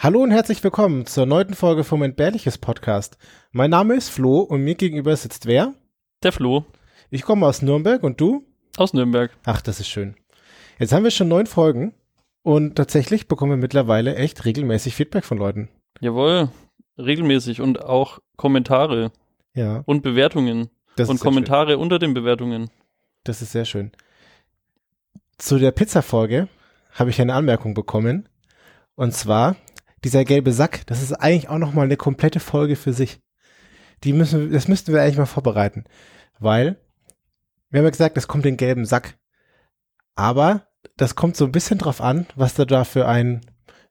Hallo und herzlich willkommen zur neunten Folge vom Entbehrliches Podcast. Mein Name ist Flo und mir gegenüber sitzt wer? Der Flo. Ich komme aus Nürnberg und du? Aus Nürnberg. Ach, das ist schön. Jetzt haben wir schon neun Folgen und tatsächlich bekommen wir mittlerweile echt regelmäßig Feedback von Leuten. Jawohl, regelmäßig und auch Kommentare Ja, und Bewertungen das und Kommentare unter den Bewertungen. Schön. Das ist sehr schön. Zu der Pizza-Folge habe ich eine Anmerkung bekommen. Und zwar, dieser gelbe Sack, das ist eigentlich auch nochmal eine komplette Folge für sich. Die müssen, das müssten wir eigentlich mal vorbereiten. Weil, wir haben ja gesagt, es kommt den gelben Sack. Aber das kommt so ein bisschen drauf an, was du da für einen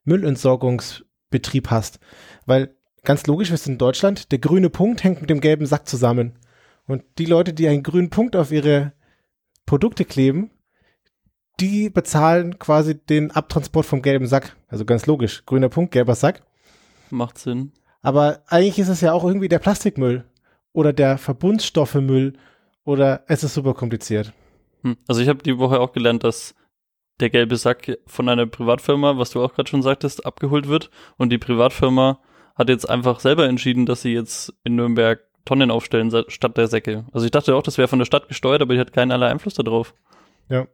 Müllentsorgungsbetrieb hast. Weil ganz logisch, sind in Deutschland, der grüne Punkt hängt mit dem gelben Sack zusammen. Und die Leute, die einen grünen Punkt auf ihre Produkte kleben, die bezahlen quasi den Abtransport vom gelben Sack. Also ganz logisch, grüner Punkt, gelber Sack. Macht Sinn. Aber eigentlich ist es ja auch irgendwie der Plastikmüll oder der Verbundstoffemüll oder es ist super kompliziert. Hm. Also ich habe die Woche auch gelernt, dass der gelbe Sack von einer Privatfirma, was du auch gerade schon sagtest, abgeholt wird. Und die Privatfirma hat jetzt einfach selber entschieden, dass sie jetzt in Nürnberg Tonnen aufstellen statt der Säcke. Also ich dachte auch, das wäre von der Stadt gesteuert, aber die hat keinerlei Einfluss darauf. Ja.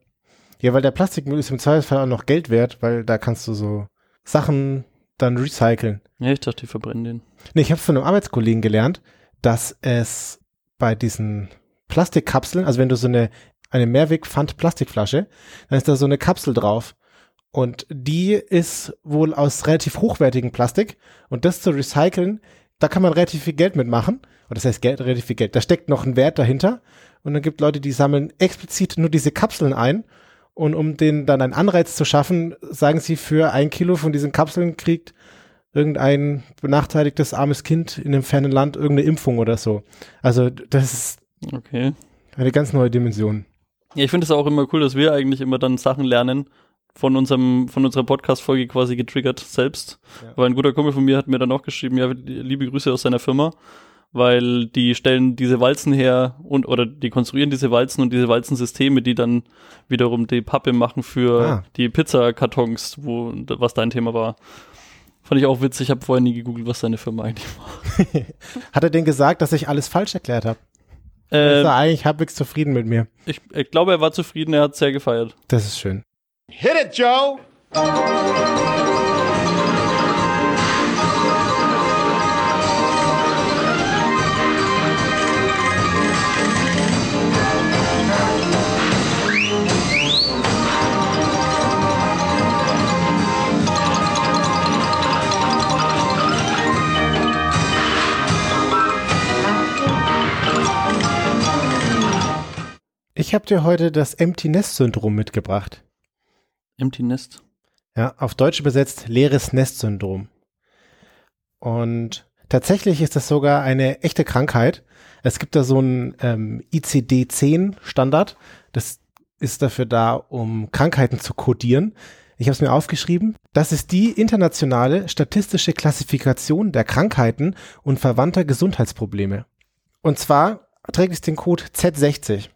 Ja, weil der Plastikmüll ist im Zweifelsfall auch noch Geld wert, weil da kannst du so Sachen dann recyceln. Ja, ich dachte, die verbrennen den. Nee, ich habe von einem Arbeitskollegen gelernt, dass es bei diesen Plastikkapseln, also wenn du so eine, eine Mehrweg-Pfand-Plastikflasche, dann ist da so eine Kapsel drauf. Und die ist wohl aus relativ hochwertigem Plastik. Und das zu recyceln, da kann man relativ viel Geld mitmachen. Und das heißt Geld, relativ viel Geld. Da steckt noch ein Wert dahinter. Und dann gibt Leute, die sammeln explizit nur diese Kapseln ein. Und um denen dann einen Anreiz zu schaffen, sagen sie, für ein Kilo von diesen Kapseln kriegt irgendein benachteiligtes armes Kind in einem fernen Land irgendeine Impfung oder so. Also das ist Okay. eine ganz neue Dimension. Ja, ich finde es auch immer cool, dass wir eigentlich immer dann Sachen lernen von unserem, von unserer Podcast-Folge quasi getriggert selbst. Ja. Weil ein guter Kumpel von mir hat mir dann auch geschrieben, ja, liebe Grüße aus seiner Firma, weil die stellen diese Walzen her und oder die konstruieren diese Walzen und diese Walzensysteme, die dann wiederum die Pappe machen für Ah. die Pizzakartons, wo was dein Thema war. Fand ich auch witzig, ich habe vorher nie gegoogelt, was seine Firma eigentlich war. Hat er denn gesagt, dass ich alles falsch erklärt habe? Äh, ist er eigentlich halbwegs zufrieden mit mir? ich, ich glaube, er war zufrieden, er hat sehr gefeiert. Das ist schön. Hit it, Joe! Ich habe dir heute das Empty Nest Syndrom mitgebracht. Empty Nest. Ja, auf Deutsch übersetzt leeres Nest Syndrom. Und tatsächlich ist das sogar eine echte Krankheit. Es gibt da so einen ähm, ICD-10 Standard. Das ist dafür da, um Krankheiten zu kodieren. Ich habe es mir aufgeschrieben. Das ist die internationale statistische Klassifikation der Krankheiten und verwandter Gesundheitsprobleme. Und zwar trägt es den Code Z60.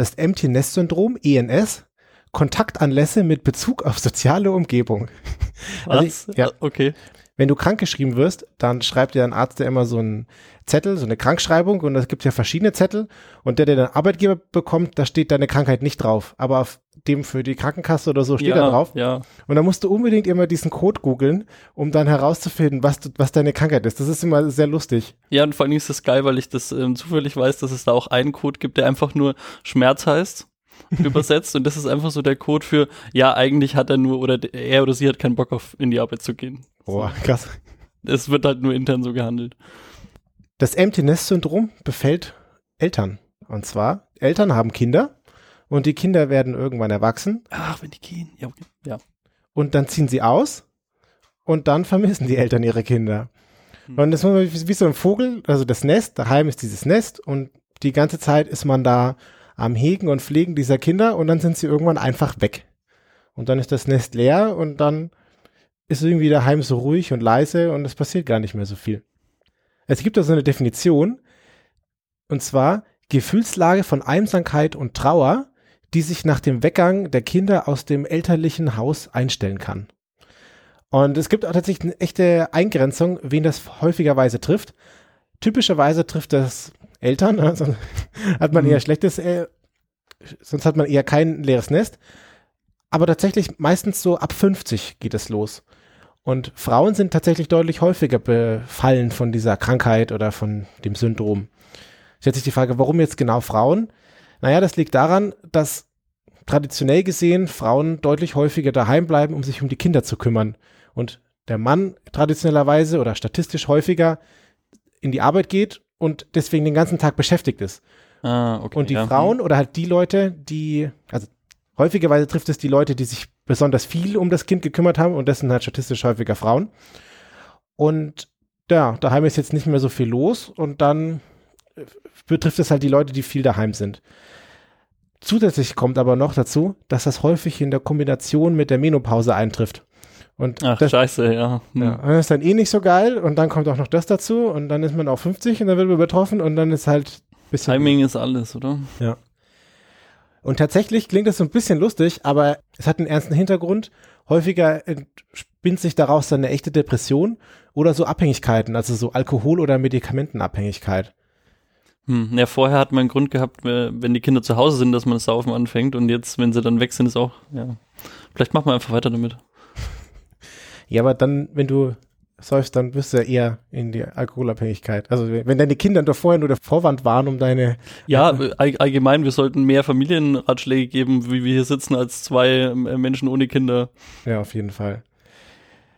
Das ist Empty Nest Syndrom, ENS, Kontaktanlässe mit Bezug auf soziale Umgebung. Also Was? ich- ja. Ah, Okay. Wenn du krankgeschrieben wirst, dann schreibt dir ein Arzt ja immer so einen Zettel, so eine Krankschreibung und es gibt ja verschiedene Zettel und der, der den Arbeitgeber bekommt, da steht deine Krankheit nicht drauf, aber auf dem für die Krankenkasse oder so steht ja, da drauf. Ja. Und dann musst du unbedingt immer diesen Code googeln, um dann herauszufinden, was, du, was deine Krankheit ist. Das ist immer sehr lustig. Ja, und vor allem ist das geil, weil ich das ähm, zufällig weiß, dass es da auch einen Code gibt, der einfach nur Schmerz heißt, übersetzt. Und das ist einfach so der Code für, ja, eigentlich hat er nur, oder er oder sie hat keinen Bock auf in die Arbeit zu gehen. Boah, krass. Es wird halt nur intern so gehandelt. Das Empty Nest Syndrom befällt Eltern. Und zwar, Eltern haben Kinder und die Kinder werden irgendwann erwachsen Ach, wenn die gehen. Ja, okay. Ja. und dann ziehen sie aus und dann vermissen die Eltern ihre Kinder. Und das ist wie so ein Vogel, also das Nest, daheim ist dieses Nest und die ganze Zeit ist man da am Hegen und Pflegen dieser Kinder und dann sind sie irgendwann einfach weg. Und dann ist das Nest leer und dann ist irgendwie daheim so ruhig und leise und es passiert gar nicht mehr so viel. Es gibt da so eine Definition und zwar Gefühlslage von Einsamkeit und Trauer, die sich nach dem Weggang der Kinder aus dem elterlichen Haus einstellen kann. Und es gibt auch tatsächlich eine echte Eingrenzung, wen das häufigerweise trifft. Typischerweise trifft das Eltern, also hat man Mhm. eher schlechtes, äh, sonst hat man eher kein leeres Nest. Aber tatsächlich meistens so ab 50 geht es los. Und Frauen sind tatsächlich deutlich häufiger befallen von dieser Krankheit oder von dem Syndrom. Stellt sich die Frage, warum jetzt genau Frauen? Naja, das liegt daran, dass traditionell gesehen Frauen deutlich häufiger daheim bleiben, um sich um die Kinder zu kümmern. Und der Mann traditionellerweise oder statistisch häufiger in die Arbeit geht und deswegen den ganzen Tag beschäftigt ist. Ah, okay. Und die ja. Frauen oder halt die Leute, die, also häufigerweise trifft es die Leute, die sich besonders viel um das Kind gekümmert haben und das sind halt statistisch häufiger Frauen. Und ja, daheim ist jetzt nicht mehr so viel los und dann äh, betrifft es halt die Leute, die viel daheim sind. Zusätzlich kommt aber noch dazu, dass das häufig in der Kombination mit der Menopause eintrifft. Und Ach, das, scheiße, ja. Hm. ja, und das ist dann eh nicht so geil und dann kommt auch noch das dazu und dann ist man auch 50 und dann wird man betroffen und dann ist halt bisschen Timing ist alles, oder? Und tatsächlich klingt das so ein bisschen lustig, aber es hat einen ernsten Hintergrund. Häufiger entspinnt sich daraus dann eine echte Depression oder so Abhängigkeiten, also so Alkohol- oder Medikamentenabhängigkeit. Hm. Ja, vorher hat man einen Grund gehabt, äh, wenn die Kinder zu Hause sind, dass man das Saufen anfängt und jetzt, wenn sie dann weg sind, ist auch, ja. Vielleicht machen wir einfach weiter damit. Ja, aber dann, wenn du säufst, dann wirst du ja eher in die Alkoholabhängigkeit. Also wenn deine Kinder doch vorher nur der Vorwand waren, um deine, Ja, all, allgemein, wir sollten mehr Familienratschläge geben, wie wir hier sitzen, als zwei äh, Menschen ohne Kinder. ja, auf jeden Fall.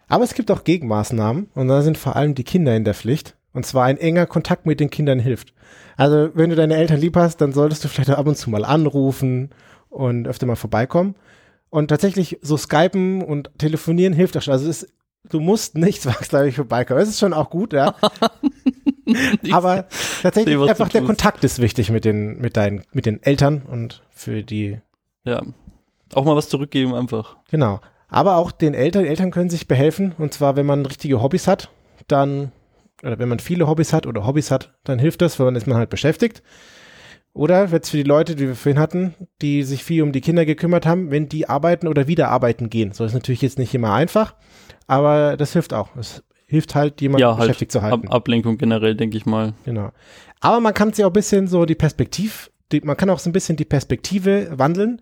Aber es gibt auch Gegenmaßnahmen und da sind vor allem die Kinder in der Pflicht. Und zwar ein enger Kontakt mit den Kindern hilft. Also wenn du deine Eltern lieb hast, dann solltest du vielleicht ab und zu mal anrufen und öfter mal vorbeikommen. Und tatsächlich so Skypen und telefonieren hilft auch schon. Also es ist, du musst nicht zwangsläufig vorbeikommen. Das ist schon auch gut, ja. Aber tatsächlich einfach der. Kontakt ist wichtig mit den, mit deinen, mit den Eltern und für die Ja. Auch mal was zurückgeben einfach. Genau. Aber auch den Eltern, Eltern können sich behelfen. Und zwar, wenn man richtige Hobbys hat, dann, oder wenn man viele Hobbys hat oder Hobbys hat, dann hilft das, weil dann ist man halt beschäftigt. Oder jetzt für die Leute, die wir vorhin hatten, die sich viel um die Kinder gekümmert haben, wenn die arbeiten oder wieder arbeiten gehen. So ist natürlich jetzt nicht immer einfach, aber das hilft auch. Es hilft halt, jemanden ja, halt beschäftigt zu halten. Ab Ablenkung generell, denke ich mal. Genau. Aber man kann sich auch ein bisschen so die Perspektiv, die, man kann auch so ein bisschen die Perspektive wandeln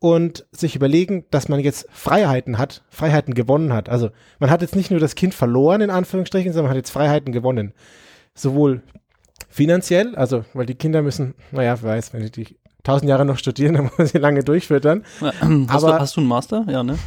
und sich überlegen, dass man jetzt Freiheiten hat, Freiheiten gewonnen hat. Also man hat jetzt nicht nur das Kind verloren, in Anführungsstrichen, sondern man hat jetzt Freiheiten gewonnen. Sowohl finanziell, also weil die Kinder müssen, naja, wer weiß, wenn die, die tausend Jahre noch studieren, dann muss sie lange durchfüttern. Hast, Aber- du, hast du einen Master? Ja, ne?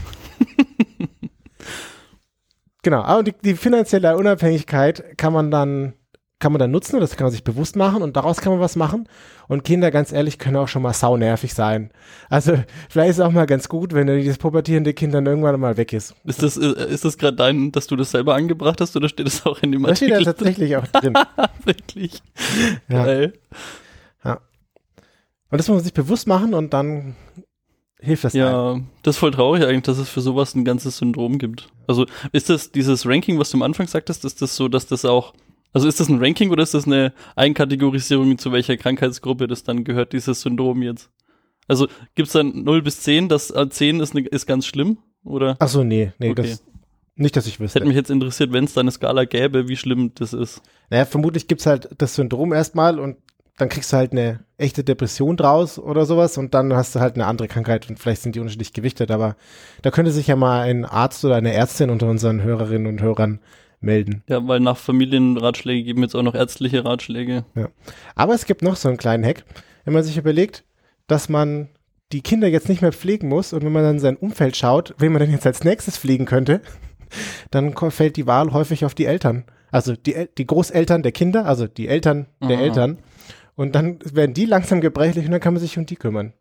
Genau, aber die, die finanzielle Unabhängigkeit kann man dann kann man dann nutzen, das kann man sich bewusst machen und daraus kann man was machen. Und Kinder, ganz ehrlich, können auch schon mal saunervig sein. Also vielleicht ist es auch mal ganz gut, wenn dieses pubertierende Kind dann irgendwann mal weg ist. Ist das, äh, ist das gerade dein, dass du das selber angebracht hast oder steht das auch in dem Das steht da Artikel? tatsächlich auch drin. Wirklich. Ja. Geil. Und das muss man sich bewusst machen und dann hilft das einem. Ja, das ist voll traurig eigentlich, dass es für sowas ein ganzes Syndrom gibt. Also ist das dieses Ranking, was du am Anfang sagtest, ist das so, dass das auch, also ist das ein Ranking oder ist das eine Einkategorisierung, zu welcher Krankheitsgruppe das dann gehört, dieses Syndrom jetzt? Also gibt's dann 0 bis 10, das äh, 10 ist, ne, ist ganz schlimm? Oder? Ach so, nee, nee, Okay. das nicht, dass ich Es wüsste. hätte mich jetzt interessiert, wenn es da eine Skala gäbe, wie schlimm das ist. Naja, vermutlich gibt's halt das Syndrom erstmal und dann kriegst du halt eine echte Depression draus oder sowas und dann hast du halt eine andere Krankheit und vielleicht sind die unterschiedlich gewichtet, aber da könnte sich ja mal ein Arzt oder eine Ärztin unter unseren Hörerinnen und Hörern melden. Ja, weil nach Familienratschläge geben jetzt auch noch ärztliche Ratschläge. Aber es gibt noch so einen kleinen Hack, wenn man sich überlegt, dass man die Kinder jetzt nicht mehr pflegen muss und wenn man dann sein Umfeld schaut, wen man denn jetzt als nächstes pflegen könnte, dann fällt die Wahl häufig auf die Eltern. Also die, die Großeltern der Kinder, also die Eltern der Aha. Eltern. Und dann werden die langsam gebrechlich und dann kann man sich um die kümmern.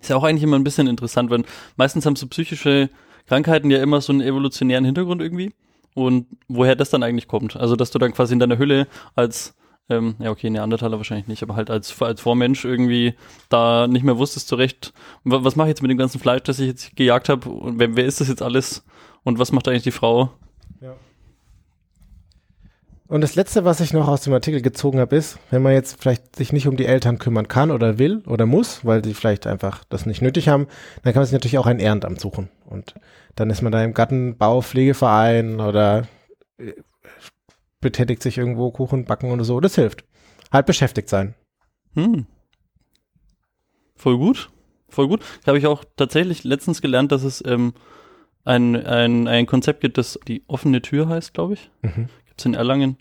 Ist ja auch eigentlich immer ein bisschen interessant, weil meistens haben so psychische Krankheiten ja immer so einen evolutionären Hintergrund irgendwie. Und woher das dann eigentlich kommt. Also, dass du dann quasi in deiner Hülle als, ähm, ja, okay, Neandertaler wahrscheinlich nicht, aber halt als, als Vormensch irgendwie da nicht mehr wusstest zurecht, wa- was mache ich jetzt mit dem ganzen Fleisch, das ich jetzt gejagt habe und wer, wer ist das jetzt alles und was macht eigentlich die Frau? Und das Letzte, was ich noch aus dem Artikel gezogen habe, ist, wenn man jetzt vielleicht sich nicht um die Eltern kümmern kann oder will oder muss, weil sie vielleicht einfach das nicht nötig haben, dann kann man sich natürlich auch ein Ehrenamt suchen. Und dann ist man da im Gartenbaupflegeverein oder äh, betätigt sich irgendwo Kuchen backen oder so. Das hilft. Halt beschäftigt sein. Hm. Voll gut. Voll gut. Habe ich auch tatsächlich letztens gelernt, dass es ähm, ein, ein, ein Konzept gibt, das die offene Tür heißt, glaube ich. Mhm. In Erlangen.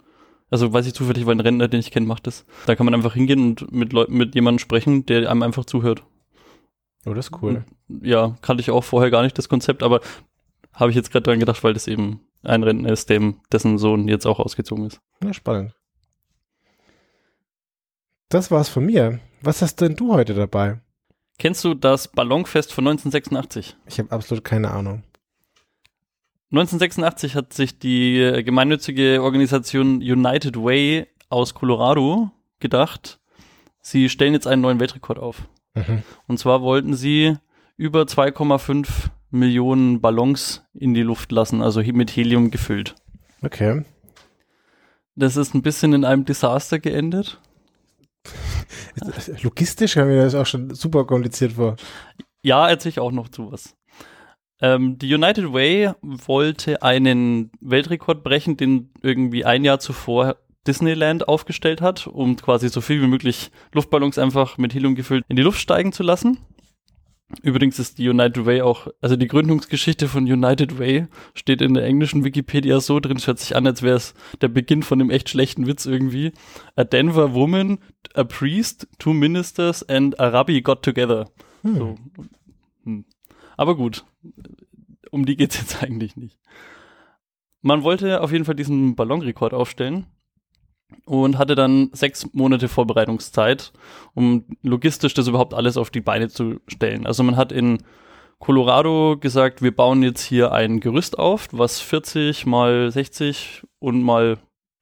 Also weiß ich zufällig, weil ein Rentner, den ich kenne, macht das. Da kann man einfach hingehen und mit Leuten, mit jemandem sprechen, der einem einfach zuhört. Oh, das ist cool. Ja, kannte ich auch vorher gar nicht das Konzept, aber habe ich jetzt gerade dran gedacht, weil das eben ein Rentner ist, dem, dessen Sohn jetzt auch ausgezogen ist. Ja, spannend. Das war's von mir. Was hast denn du heute dabei? Kennst du das Ballonfest von 1986? Ich habe absolut keine Ahnung. 1986 hat sich die äh, gemeinnützige Organisation United Way aus Colorado gedacht, sie stellen jetzt einen neuen Weltrekord auf. Mhm. Und zwar wollten sie über 2,5 Millionen Ballons in die Luft lassen, also mit Helium gefüllt. Okay. Das ist ein bisschen in einem Desaster geendet. Logistisch haben wir das auch schon super kompliziert vor. Ja, erzähle ich auch noch zu was. Ähm, die United Way wollte einen Weltrekord brechen, den irgendwie ein Jahr zuvor Disneyland aufgestellt hat, um quasi so viel wie möglich Luftballons einfach mit Helium gefüllt in die Luft steigen zu lassen. Übrigens ist die United Way auch, also die Gründungsgeschichte von United Way steht in der englischen Wikipedia so drin, es hört sich an, als wäre es der Beginn von einem echt schlechten Witz irgendwie. A Denver woman, a priest, two ministers and a rabbi got together. Hm. So. Hm. Aber gut, um die geht's jetzt eigentlich nicht. Man wollte auf jeden Fall diesen Ballonrekord aufstellen und hatte dann sechs Monate Vorbereitungszeit, um logistisch das überhaupt alles auf die Beine zu stellen. Also man hat in Colorado gesagt, wir bauen jetzt hier ein Gerüst auf, was 40 mal 60 und mal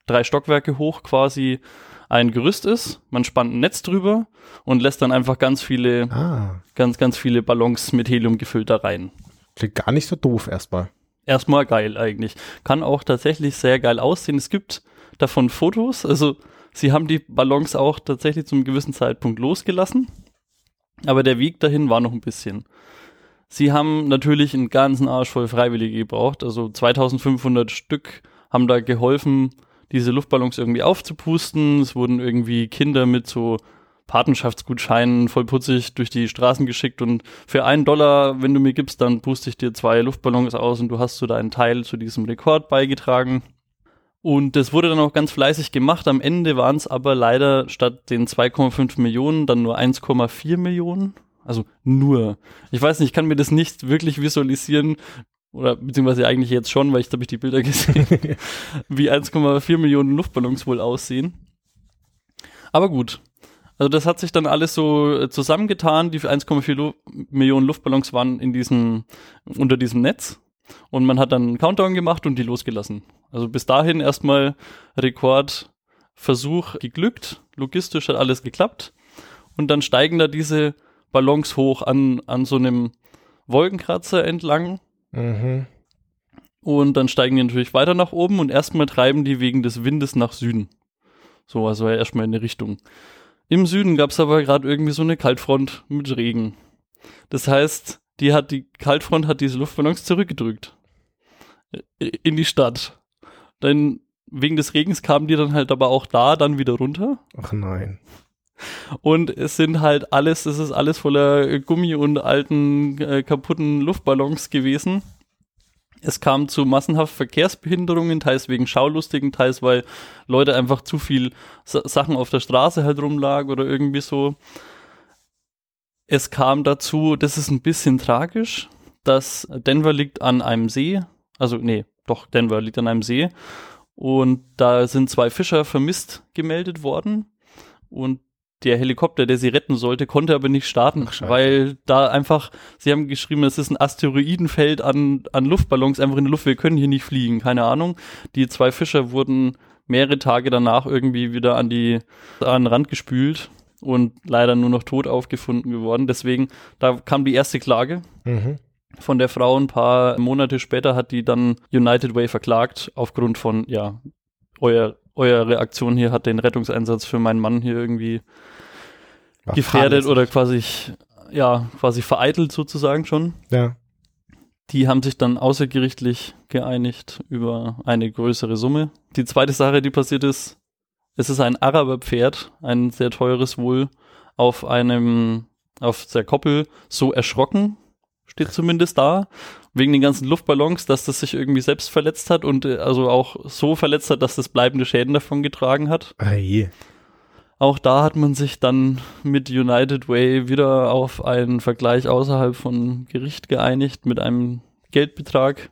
drei Stockwerke hoch quasi ein Gerüst ist. Man spannt ein Netz drüber und lässt dann einfach ganz viele, Ah, ganz, ganz viele Ballons mit Helium gefüllt da rein. Klingt gar nicht so doof erstmal. Erstmal geil eigentlich. Kann auch tatsächlich sehr geil aussehen. Es gibt davon Fotos. Also sie haben die Ballons auch tatsächlich zum gewissen Zeitpunkt losgelassen. Aber der Weg dahin war noch ein bisschen. Sie haben natürlich einen ganzen Arsch voll Freiwillige gebraucht. Also 2500 Stück haben da geholfen, diese Luftballons irgendwie aufzupusten. Es wurden irgendwie Kinder mit so Patenschaftsgutscheinen voll putzig durch die Straßen geschickt und für einen Dollar, wenn du mir gibst, dann puste ich dir zwei Luftballons aus und du hast so deinen Teil zu diesem Rekord beigetragen. Und das wurde dann auch ganz fleißig gemacht. Am Ende waren es aber leider statt den 2,5 Millionen dann nur 1,4 Millionen. Also nur. Ich weiß nicht, ich kann mir das nicht wirklich visualisieren, oder beziehungsweise eigentlich jetzt schon, weil ich habe ich die Bilder gesehen, wie 1,4 Millionen Luftballons wohl aussehen. Aber gut. Also das hat sich dann alles so äh, zusammengetan. Die 1,4 Lu Millionen Luftballons waren in diesem, unter diesem Netz. Und man hat dann einen Countdown gemacht und die losgelassen. Also bis dahin erstmal Rekordversuch geglückt. Logistisch hat alles geklappt. Und dann steigen da diese Ballons hoch an, an so einem Wolkenkratzer entlang. Mhm. Und dann steigen die natürlich weiter nach oben und erstmal treiben die wegen des Windes nach Süden. So, also erstmal in eine Richtung. Im Süden gab es aber gerade irgendwie so eine Kaltfront mit Regen. Das heißt, die hat die Kaltfront hat diese Luftballons zurückgedrückt. In die Stadt. Dann wegen des Regens kamen die dann halt aber auch da dann wieder runter. Ach nein. Und es sind halt alles, es ist alles voller Gummi und alten äh, kaputten Luftballons gewesen. Es kam zu massenhaft Verkehrsbehinderungen, teils wegen Schaulustigen, teils weil Leute einfach zu viel Sa Sachen auf der Straße halt rumlagen oder irgendwie so. Es kam dazu, das ist ein bisschen tragisch, dass Denver liegt an einem See, also nee, doch, Denver liegt an einem See. Und da sind zwei Fischer vermisst gemeldet worden. Und der Helikopter, der sie retten sollte, konnte aber nicht starten, Ach, weil da einfach, sie haben geschrieben, es ist ein Asteroidenfeld an, an Luftballons einfach in der Luft, wir können hier nicht fliegen, keine Ahnung. Die zwei Fischer wurden mehrere Tage danach irgendwie wieder an die, an den Rand gespült und leider nur noch tot aufgefunden geworden. Deswegen, da kam die erste Klage Mhm. von der Frau. Ein paar Monate später hat die dann United Way verklagt aufgrund von, ja, euer, eure Aktion hier hat den Rettungseinsatz für meinen Mann hier irgendwie War gefährdet oder quasi, ja, quasi vereitelt sozusagen schon. Ja. Die haben sich dann außergerichtlich geeinigt über eine größere Summe. Die zweite Sache, die passiert ist, es ist ein Araberpferd, ein sehr teures wohl, auf einem, auf der Koppel so erschrocken, steht zumindest da, wegen den ganzen Luftballons, dass das sich irgendwie selbst verletzt hat und äh, also auch so verletzt hat, dass das bleibende Schäden davon getragen hat. Ei. Auch da hat man sich dann mit United Way wieder auf einen Vergleich außerhalb von Gericht geeinigt mit einem Geldbetrag.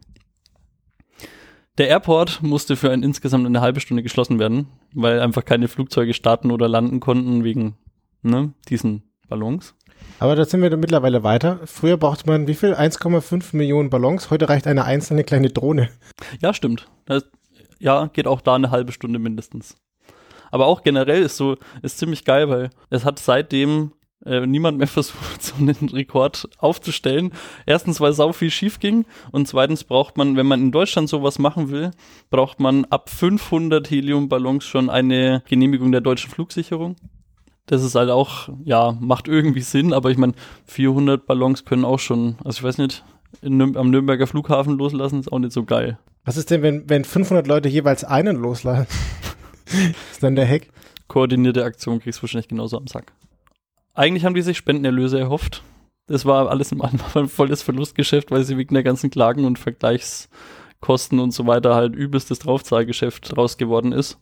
Der Airport musste für ein insgesamt eine halbe Stunde geschlossen werden, weil einfach keine Flugzeuge starten oder landen konnten wegen ne, diesen Ballons. Aber da sind wir mittlerweile weiter. Früher brauchte man wie viel? 1,5 Millionen Ballons. Heute reicht eine einzelne kleine Drohne. Ja, stimmt. Das, ja, geht auch da eine halbe Stunde mindestens. Aber auch generell ist so, ist ziemlich geil, weil es hat seitdem äh, niemand mehr versucht, so einen Rekord aufzustellen. Erstens, weil sau viel schief ging und zweitens braucht man, wenn man in Deutschland sowas machen will, braucht man ab 500 Heliumballons schon eine Genehmigung der deutschen Flugsicherung. Das ist halt auch, ja, macht irgendwie Sinn, aber ich meine, 400 Ballons können auch schon, also ich weiß nicht, Nürn am Nürnberger Flughafen loslassen, ist auch nicht so geil. Was ist denn, wenn, wenn 500 Leute jeweils einen loslassen? ist dann der Hack? Koordinierte Aktion kriegst du wahrscheinlich genauso am Sack. Eigentlich haben die sich Spendenerlöse erhofft. Das war alles im Anfang voll das Verlustgeschäft, weil sie wegen der ganzen Klagen und Vergleichskosten und so weiter halt übelstes Draufzahlgeschäft draus geworden ist.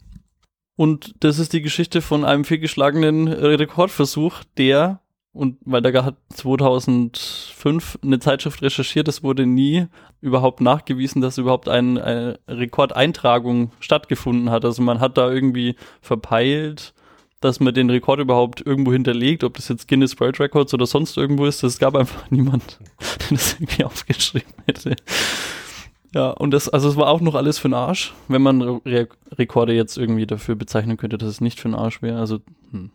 Und das ist die Geschichte von einem fehlgeschlagenen Rekordversuch, der, und weil da hat 2005 eine Zeitschrift recherchiert, es wurde nie überhaupt nachgewiesen, dass überhaupt ein, eine Rekordeintragung stattgefunden hat. Also man hat da irgendwie verpeilt, dass man den Rekord überhaupt irgendwo hinterlegt, ob das jetzt Guinness World Records oder sonst irgendwo ist. Es gab einfach niemand, der das irgendwie aufgeschrieben hätte. Ja, und das, also es war auch noch alles für den Arsch, wenn man Re Rekorde jetzt irgendwie dafür bezeichnen könnte, dass es nicht für den Arsch wäre. Also, hm.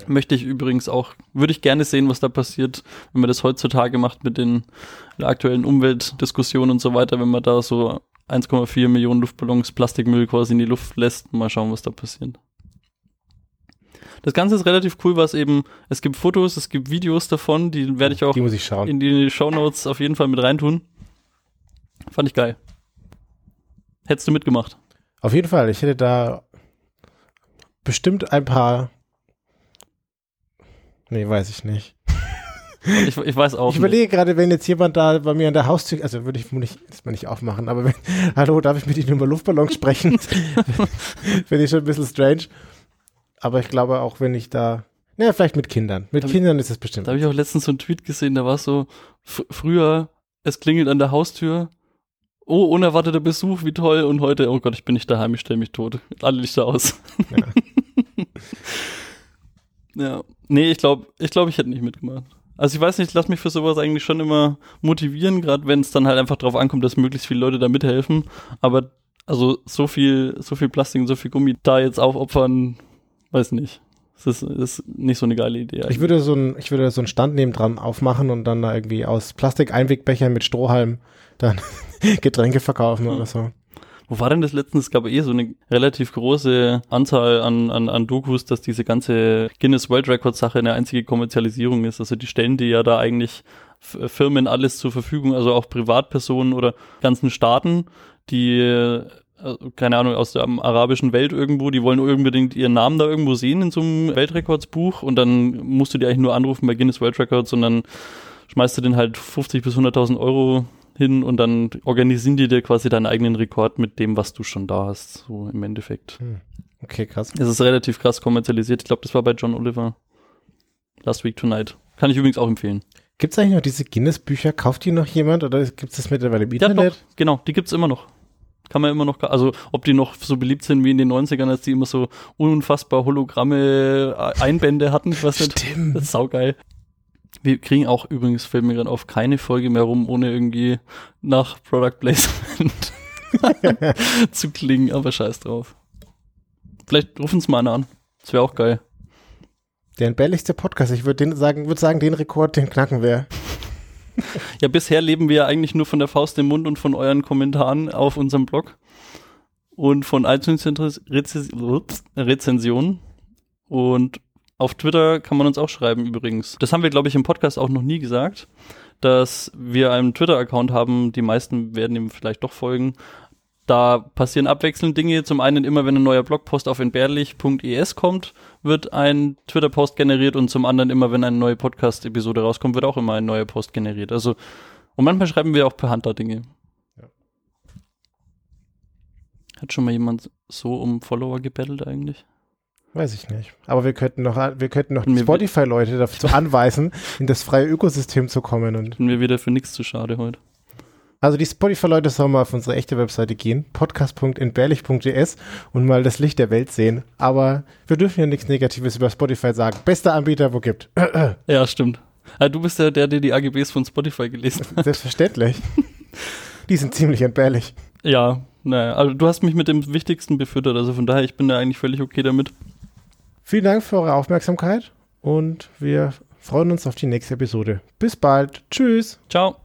Ja. Möchte ich übrigens auch, würde ich gerne sehen, was da passiert, wenn man das heutzutage macht mit den aktuellen Umweltdiskussionen und so weiter, wenn man da so 1,4 Millionen Luftballons Plastikmüll quasi in die Luft lässt. Mal schauen, was da passiert. Das Ganze ist relativ cool, was eben, es gibt Fotos, es gibt Videos davon, die werde ich auch Die ich in die Show Notes auf jeden Fall mit reintun. Fand ich geil. Hättest du mitgemacht? Auf jeden Fall. Ich hätte da bestimmt ein paar. Nee, weiß ich nicht. Ich, ich weiß auch. Ich überlege gerade, wenn jetzt jemand da bei mir an der Haustür, also würde ich nicht, mal nicht aufmachen, aber wenn, hallo, darf ich mit Ihnen über Luftballons sprechen? Finde ich schon ein bisschen strange. Aber ich glaube auch, wenn ich da, naja, vielleicht mit Kindern. Mit Da- Kindern ist es bestimmt. Da habe ich auch letztens so einen Tweet gesehen, da war es so, f- früher, es klingelt an der Haustür, oh, unerwarteter Besuch, wie toll, und heute, oh Gott, ich bin nicht daheim, ich stelle mich tot. Alle Lichter aus. Ja. ja. Nee, ich glaube, ich glaube, ich hätte nicht mitgemacht. Also ich weiß nicht, ich lass mich für sowas eigentlich schon immer motivieren, gerade wenn es dann halt einfach drauf ankommt, dass möglichst viele Leute da mithelfen. Aber also so viel, so viel Plastik und so viel Gummi da jetzt aufopfern, weiß nicht. Das ist, das ist nicht so eine geile Idee. Ich würde so ein, ich würde so einen Stand nebendran aufmachen und dann da irgendwie aus Plastik-Einwegbechern mit Strohhalm dann Getränke verkaufen oder so. Wo war denn das letztens? Es gab eh so eine relativ große Anzahl an, an, an Dokus, dass diese ganze Guinness World Record Sache eine einzige Kommerzialisierung ist. Also die stellen dir ja da eigentlich F- Firmen alles zur Verfügung, also auch Privatpersonen oder ganzen Staaten, die äh, keine Ahnung, aus der arabischen Welt irgendwo, die wollen unbedingt ihren Namen da irgendwo sehen in so einem Weltrekordsbuch und dann musst du dir eigentlich nur anrufen bei Guinness World Records und dann schmeißt du den halt 50 bis 100.000 Euro hin und dann organisieren die dir quasi deinen eigenen Rekord mit dem, was du schon da hast, so im Endeffekt. Okay, krass. Es ist relativ krass kommerzialisiert. Ich glaube, das war bei John Oliver. Last Week Tonight. Kann ich übrigens auch empfehlen. Gibt es eigentlich noch diese Guinness-Bücher? Kauft die noch jemand oder gibt es das mittlerweile im Ja, Internet? doch, genau, die gibt's immer noch. Kann man immer noch, also ob die noch so beliebt sind wie in den 90ern, als die immer so unfassbar Hologramme, äh, Einbände hatten, ich weiß nicht. Stimmt. Das ist saugeil. Wir kriegen auch übrigens, fällt mir gerade auf, keine Folge mehr rum, ohne irgendwie nach Product Placement zu klingen, aber scheiß drauf. Vielleicht rufen uns mal einer an. Das wäre auch geil. Der entbehrlichste Podcast. Ich würde den sagen, würde sagen, den Rekord, den knacken wir. Ja, bisher leben wir eigentlich nur von der Faust im Mund und von euren Kommentaren auf unserem Blog und von iTunes-Rezensionen. Und auf Twitter kann man uns auch schreiben übrigens. Das haben wir, glaube ich, im Podcast auch noch nie gesagt, dass wir einen Twitter-Account haben. Die meisten werden ihm vielleicht doch folgen. Da passieren abwechselnd Dinge. Zum einen immer, wenn ein neuer Blogpost auf entbehrlich.es kommt, wird ein Twitter-Post generiert und zum anderen immer, wenn eine neue Podcast-Episode rauskommt, wird auch immer ein neuer Post generiert. Also, und manchmal schreiben wir auch per Hand da Dinge. Ja. Hat schon mal jemand so um Follower gebettelt eigentlich? Weiß ich nicht. Aber wir könnten noch, wir könnten noch Spotify-Leute dazu anweisen, in das freie Ökosystem zu kommen. Und mir wieder für nichts zu schade heute. Also die Spotify-Leute sollen mal auf unsere echte Webseite gehen, podcast.entbehrlich.ds und mal das Licht der Welt sehen. Aber wir dürfen ja nichts Negatives über Spotify sagen. Bester Anbieter, wo gibt. Ja, stimmt. Ah, du bist ja der, der die AGBs von Spotify gelesen hat. Selbstverständlich. die sind ziemlich entbehrlich. Ja, naja, also du hast mich mit dem Wichtigsten befüttert, also von daher, ich bin da eigentlich völlig okay damit. Vielen Dank für eure Aufmerksamkeit und wir freuen uns auf die nächste Episode. Bis bald. Tschüss. Ciao.